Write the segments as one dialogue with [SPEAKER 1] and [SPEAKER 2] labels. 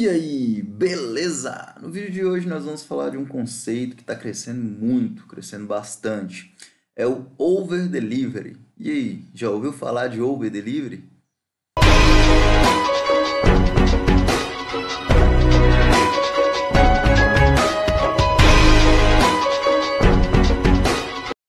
[SPEAKER 1] E aí, beleza? No vídeo de hoje nós vamos falar de um conceito que está crescendo muito, crescendo bastante. É o over delivery. E aí, já ouviu falar de over delivery?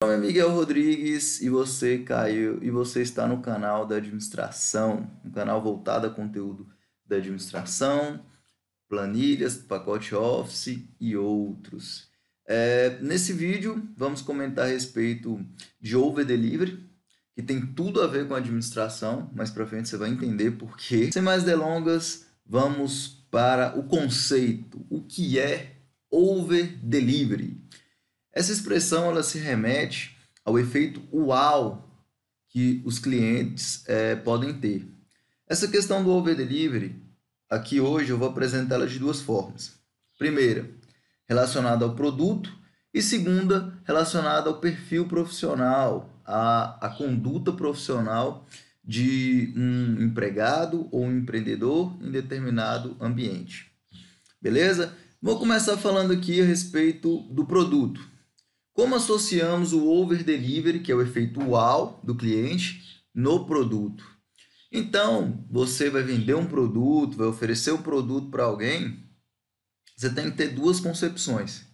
[SPEAKER 1] Meu nome é Miguel Rodrigues e você caiu e você está no canal da administração, um canal voltado a conteúdo da administração, planilhas, pacote Office e outros. É, nesse vídeo, vamos comentar a respeito de over delivery, que tem tudo a ver com administração, mais para frente você vai entender por quê. Sem mais delongas, vamos para o conceito, o que é over delivery. Essa expressão ela se remete ao efeito uau que os clientes é, podem ter. Essa questão do over delivery, aqui hoje eu vou apresentá-la de duas formas. Primeira, relacionada ao produto e segunda, relacionada ao perfil profissional, à, à conduta profissional de um empregado ou um empreendedor em determinado ambiente. Beleza? Vou começar falando aqui a respeito do produto. Como associamos o over delivery, que é o efeito uau do cliente, no produto? Então, você vai vender um produto, vai oferecer um produto para alguém, você tem que ter duas concepções.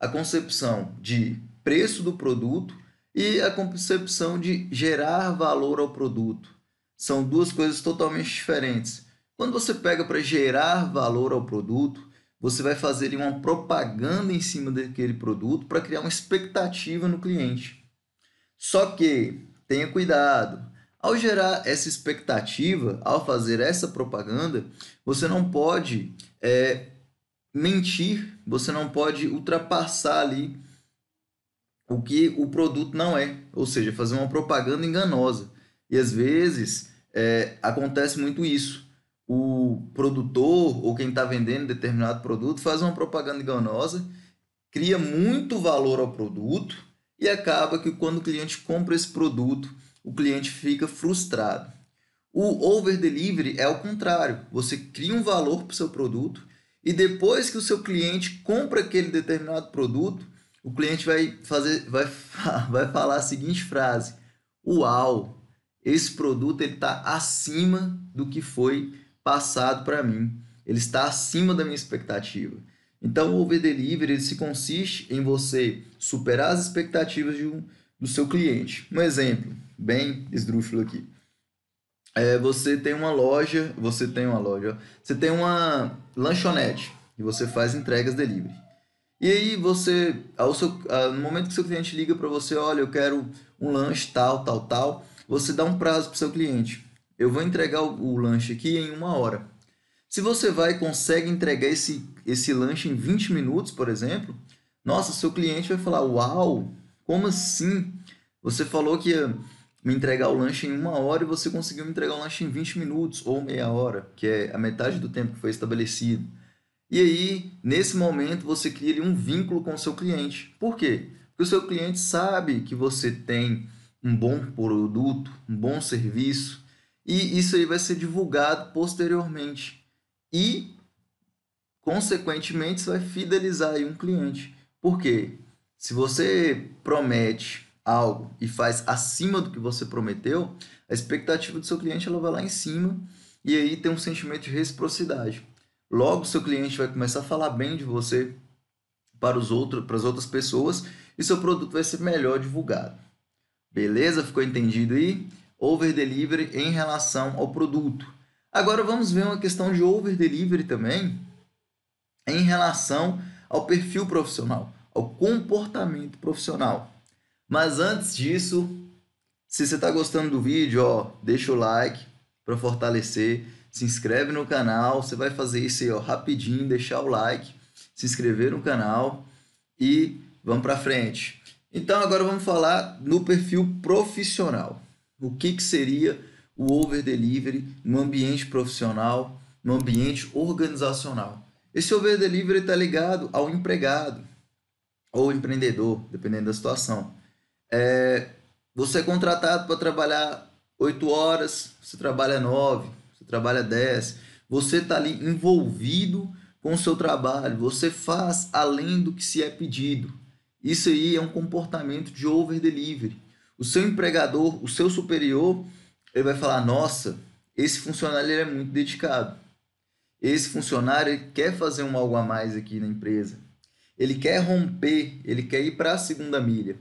[SPEAKER 1] A concepção de preço do produto e a concepção de gerar valor ao produto. São duas coisas totalmente diferentes. Quando você pega para gerar valor ao produto, você vai fazer uma propaganda em cima daquele produto para criar uma expectativa no cliente. Só que tenha cuidado, ao gerar essa expectativa, ao fazer essa propaganda, você não pode é, mentir, você não pode ultrapassar ali o que o produto não é, ou seja, fazer uma propaganda enganosa. E às vezes é, acontece muito isso. O produtor ou quem está vendendo determinado produto faz uma propaganda enganosa, cria muito valor ao produto e acaba que quando o cliente compra esse produto, o cliente fica frustrado. O over delivery é o contrário. Você cria um valor para o seu produto e depois que o seu cliente compra aquele determinado produto, o cliente vai fazer, vai, vai falar a seguinte frase: Uau, esse produto ele está acima do que foi passado para mim. Ele está acima da minha expectativa. Então, o over delivery ele se consiste em você superar as expectativas de um, do seu cliente. Um exemplo bem esdrúxulo aqui. É, você tem uma loja, você tem uma loja, você tem uma lanchonete e você faz entregas delivery. E aí você, ao seu, no momento que seu cliente liga para você, olha, eu quero um lanche tal, tal, tal, você dá um prazo para seu cliente. Eu vou entregar o, o lanche aqui em uma hora. Se você vai consegue entregar esse, esse lanche em 20 minutos, por exemplo, nossa, seu cliente vai falar, uau, como assim? Você falou que ia me entregar o lanche em uma hora e você conseguiu me entregar o lanche em 20 minutos ou meia hora, que é a metade do tempo que foi estabelecido. E aí, nesse momento, você cria ali um vínculo com o seu cliente. Por quê? Porque o seu cliente sabe que você tem um bom produto, um bom serviço, e isso aí vai ser divulgado posteriormente. E, consequentemente, você vai fidelizar aí um cliente. Por quê? Se você promete algo e faz acima do que você prometeu, a expectativa do seu cliente ela vai lá em cima e aí tem um sentimento de reciprocidade. Logo, seu cliente vai começar a falar bem de você para, os outros, para as outras pessoas e seu produto vai ser melhor divulgado. Beleza? Ficou entendido aí? Over delivery em relação ao produto. Agora vamos ver uma questão de over delivery também em relação ao perfil profissional ao comportamento profissional. Mas antes disso, se você está gostando do vídeo, ó, deixa o like para fortalecer, se inscreve no canal, você vai fazer isso aí, ó, rapidinho, deixar o like, se inscrever no canal e vamos para frente. Então agora vamos falar no perfil profissional. O que, que seria o over delivery no ambiente profissional, no ambiente organizacional? Esse over delivery está ligado ao empregado, ou empreendedor, dependendo da situação. É, você é contratado para trabalhar 8 horas, você trabalha 9, você trabalha 10, Você está ali envolvido com o seu trabalho, você faz além do que se é pedido. Isso aí é um comportamento de over delivery. O seu empregador, o seu superior, ele vai falar: "Nossa, esse funcionário é muito dedicado. Esse funcionário quer fazer um algo a mais aqui na empresa. Ele quer romper, ele quer ir para a segunda milha.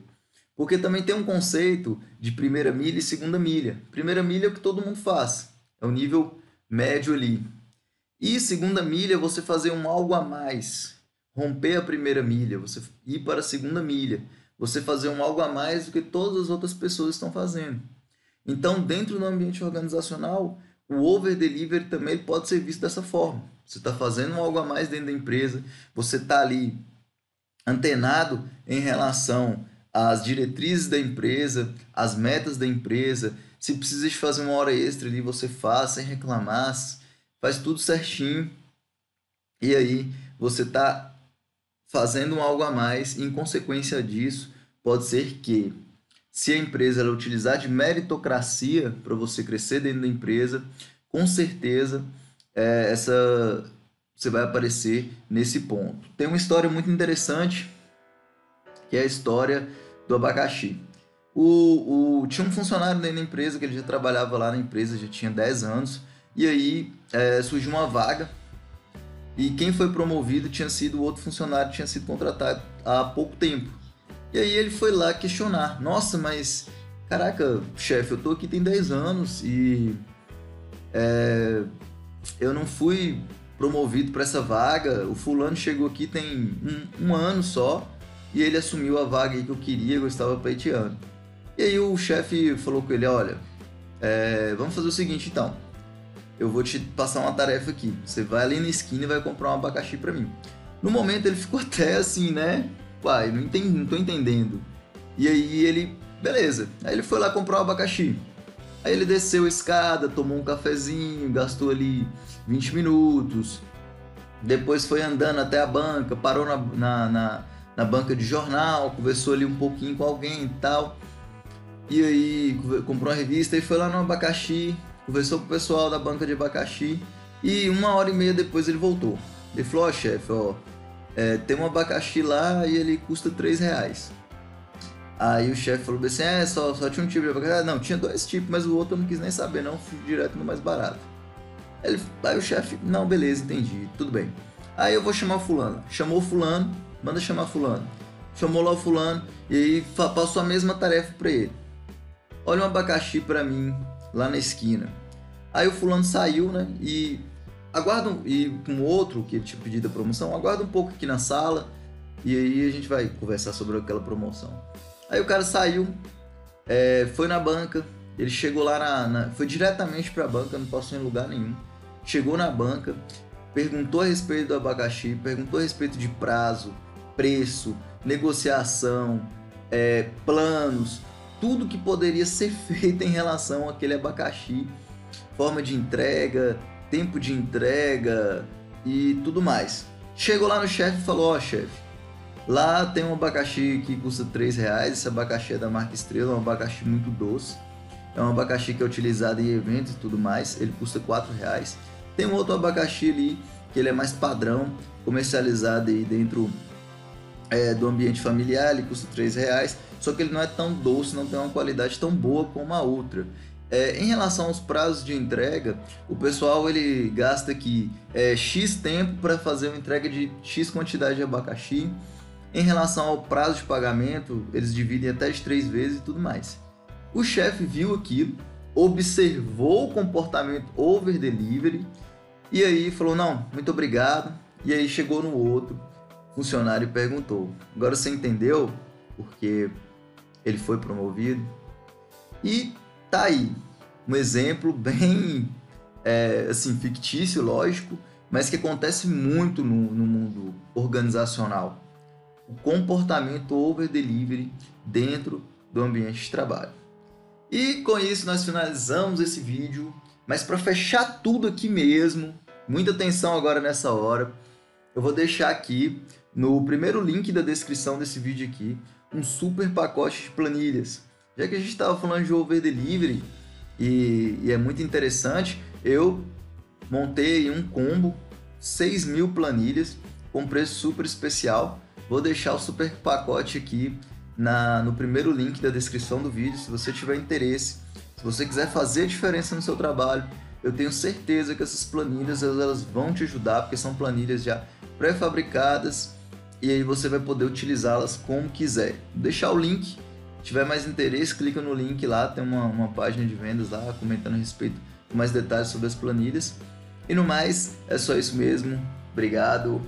[SPEAKER 1] Porque também tem um conceito de primeira milha e segunda milha. Primeira milha é o que todo mundo faz, é o nível médio ali. E segunda milha é você fazer um algo a mais, romper a primeira milha, você ir para a segunda milha, você fazer um algo a mais do que todas as outras pessoas estão fazendo. Então, dentro do ambiente organizacional, o over delivery também pode ser visto dessa forma. Você está fazendo algo a mais dentro da empresa, você está ali antenado em relação às diretrizes da empresa, às metas da empresa. Se precisa de fazer uma hora extra ali, você faz sem reclamar, faz tudo certinho. E aí você está fazendo algo a mais, e em consequência disso, pode ser que se a empresa ela utilizar de meritocracia para você crescer dentro da empresa, com certeza é, essa você vai aparecer nesse ponto. Tem uma história muito interessante que é a história do abacaxi. O, o, tinha um funcionário dentro da empresa que ele já trabalhava lá na empresa, já tinha 10 anos, e aí é, surgiu uma vaga e quem foi promovido tinha sido outro funcionário, tinha sido contratado há pouco tempo. E aí ele foi lá questionar: Nossa, mas caraca, chefe, eu tô aqui tem 10 anos e é, eu não fui promovido para essa vaga. O fulano chegou aqui tem um, um, ano só e ele assumiu a vaga que eu queria, eu estava pleiteando. E aí o chefe falou com ele: Olha, é, vamos fazer o seguinte então eu vou te passar uma tarefa aqui. Você vai ali na esquina e vai comprar um abacaxi para mim. No momento ele ficou até assim, né? Pai, não, entendi, não tô entendendo. E aí ele, beleza. Aí ele foi lá comprar um abacaxi. Aí ele desceu a escada, tomou um cafezinho, gastou ali 20 minutos. Depois foi andando até a banca, parou na, na, na, na banca de jornal, conversou ali um pouquinho com alguém e tal. E aí comprou uma revista e foi lá no abacaxi, conversou com o pessoal da banca de abacaxi e uma hora e meia depois ele voltou. Ele falou, ó oh, chefe, ó, é, tem um abacaxi lá e ele custa 3 reais. Aí o chefe falou assim, é, só, só tinha um tipo de abacaxi. Ah, não, tinha dois tipos, mas o outro eu não quis nem saber, não, fui direto no mais barato. Ele, aí o chefe, não, beleza, entendi, tudo bem. Aí eu vou chamar o fulano. Chamou o fulano, manda chamar fulano. Chamou lá o fulano e aí passou a mesma tarefa para ele. Olha um abacaxi para mim, lá na esquina. Aí o fulano saiu, né? E aguarda um, e com outro que ele tinha pedido a promoção, aguarda um pouco aqui na sala e aí a gente vai conversar sobre aquela promoção. Aí o cara saiu, é, foi na banca, ele chegou lá na, na foi diretamente para a banca, não passou em lugar nenhum. Chegou na banca, perguntou a respeito do abacaxi, perguntou a respeito de prazo, preço, negociação, é, planos, tudo que poderia ser feito em relação àquele abacaxi, forma de entrega, tempo de entrega e tudo mais. Chegou lá no chefe e falou: Ó, oh, chefe, lá tem um abacaxi que custa 3 reais. Esse abacaxi é da marca Estrela, é um abacaxi muito doce. É um abacaxi que é utilizado em eventos e tudo mais. Ele custa 4 reais. Tem um outro abacaxi ali que ele é mais padrão, comercializado aí dentro é, do ambiente familiar, ele custa 3 reais só que ele não é tão doce, não tem uma qualidade tão boa como a outra. É, em relação aos prazos de entrega, o pessoal ele gasta aqui é, X tempo para fazer uma entrega de X quantidade de abacaxi. Em relação ao prazo de pagamento, eles dividem até de três vezes e tudo mais. O chefe viu aquilo, observou o comportamento over delivery e aí falou: Não, muito obrigado. E aí chegou no outro funcionário e perguntou: Agora você entendeu? Porque ele foi promovido. E tá aí um exemplo bem é, assim fictício, lógico, mas que acontece muito no, no mundo organizacional. O comportamento over delivery dentro do ambiente de trabalho. E com isso nós finalizamos esse vídeo, mas para fechar tudo aqui mesmo, muita atenção agora nessa hora, eu vou deixar aqui no primeiro link da descrição desse vídeo aqui um super pacote de planilhas. Já que a gente estava falando de over delivery e, e, é muito interessante, eu montei um combo, 6 mil planilhas, com preço super especial. Vou deixar o super pacote aqui na, no primeiro link da descrição do vídeo, se você tiver interesse. Se você quiser fazer diferença no seu trabalho, eu tenho certeza que essas planilhas elas vão te ajudar, porque são planilhas já pré-fabricadas e aí você vai poder utilizá-las como quiser. Vou deixar o link, se tiver mais interesse, clica no link lá, tem uma, uma página de vendas lá comentando a respeito com mais detalhes sobre as planilhas. E no mais, é só isso mesmo. Obrigado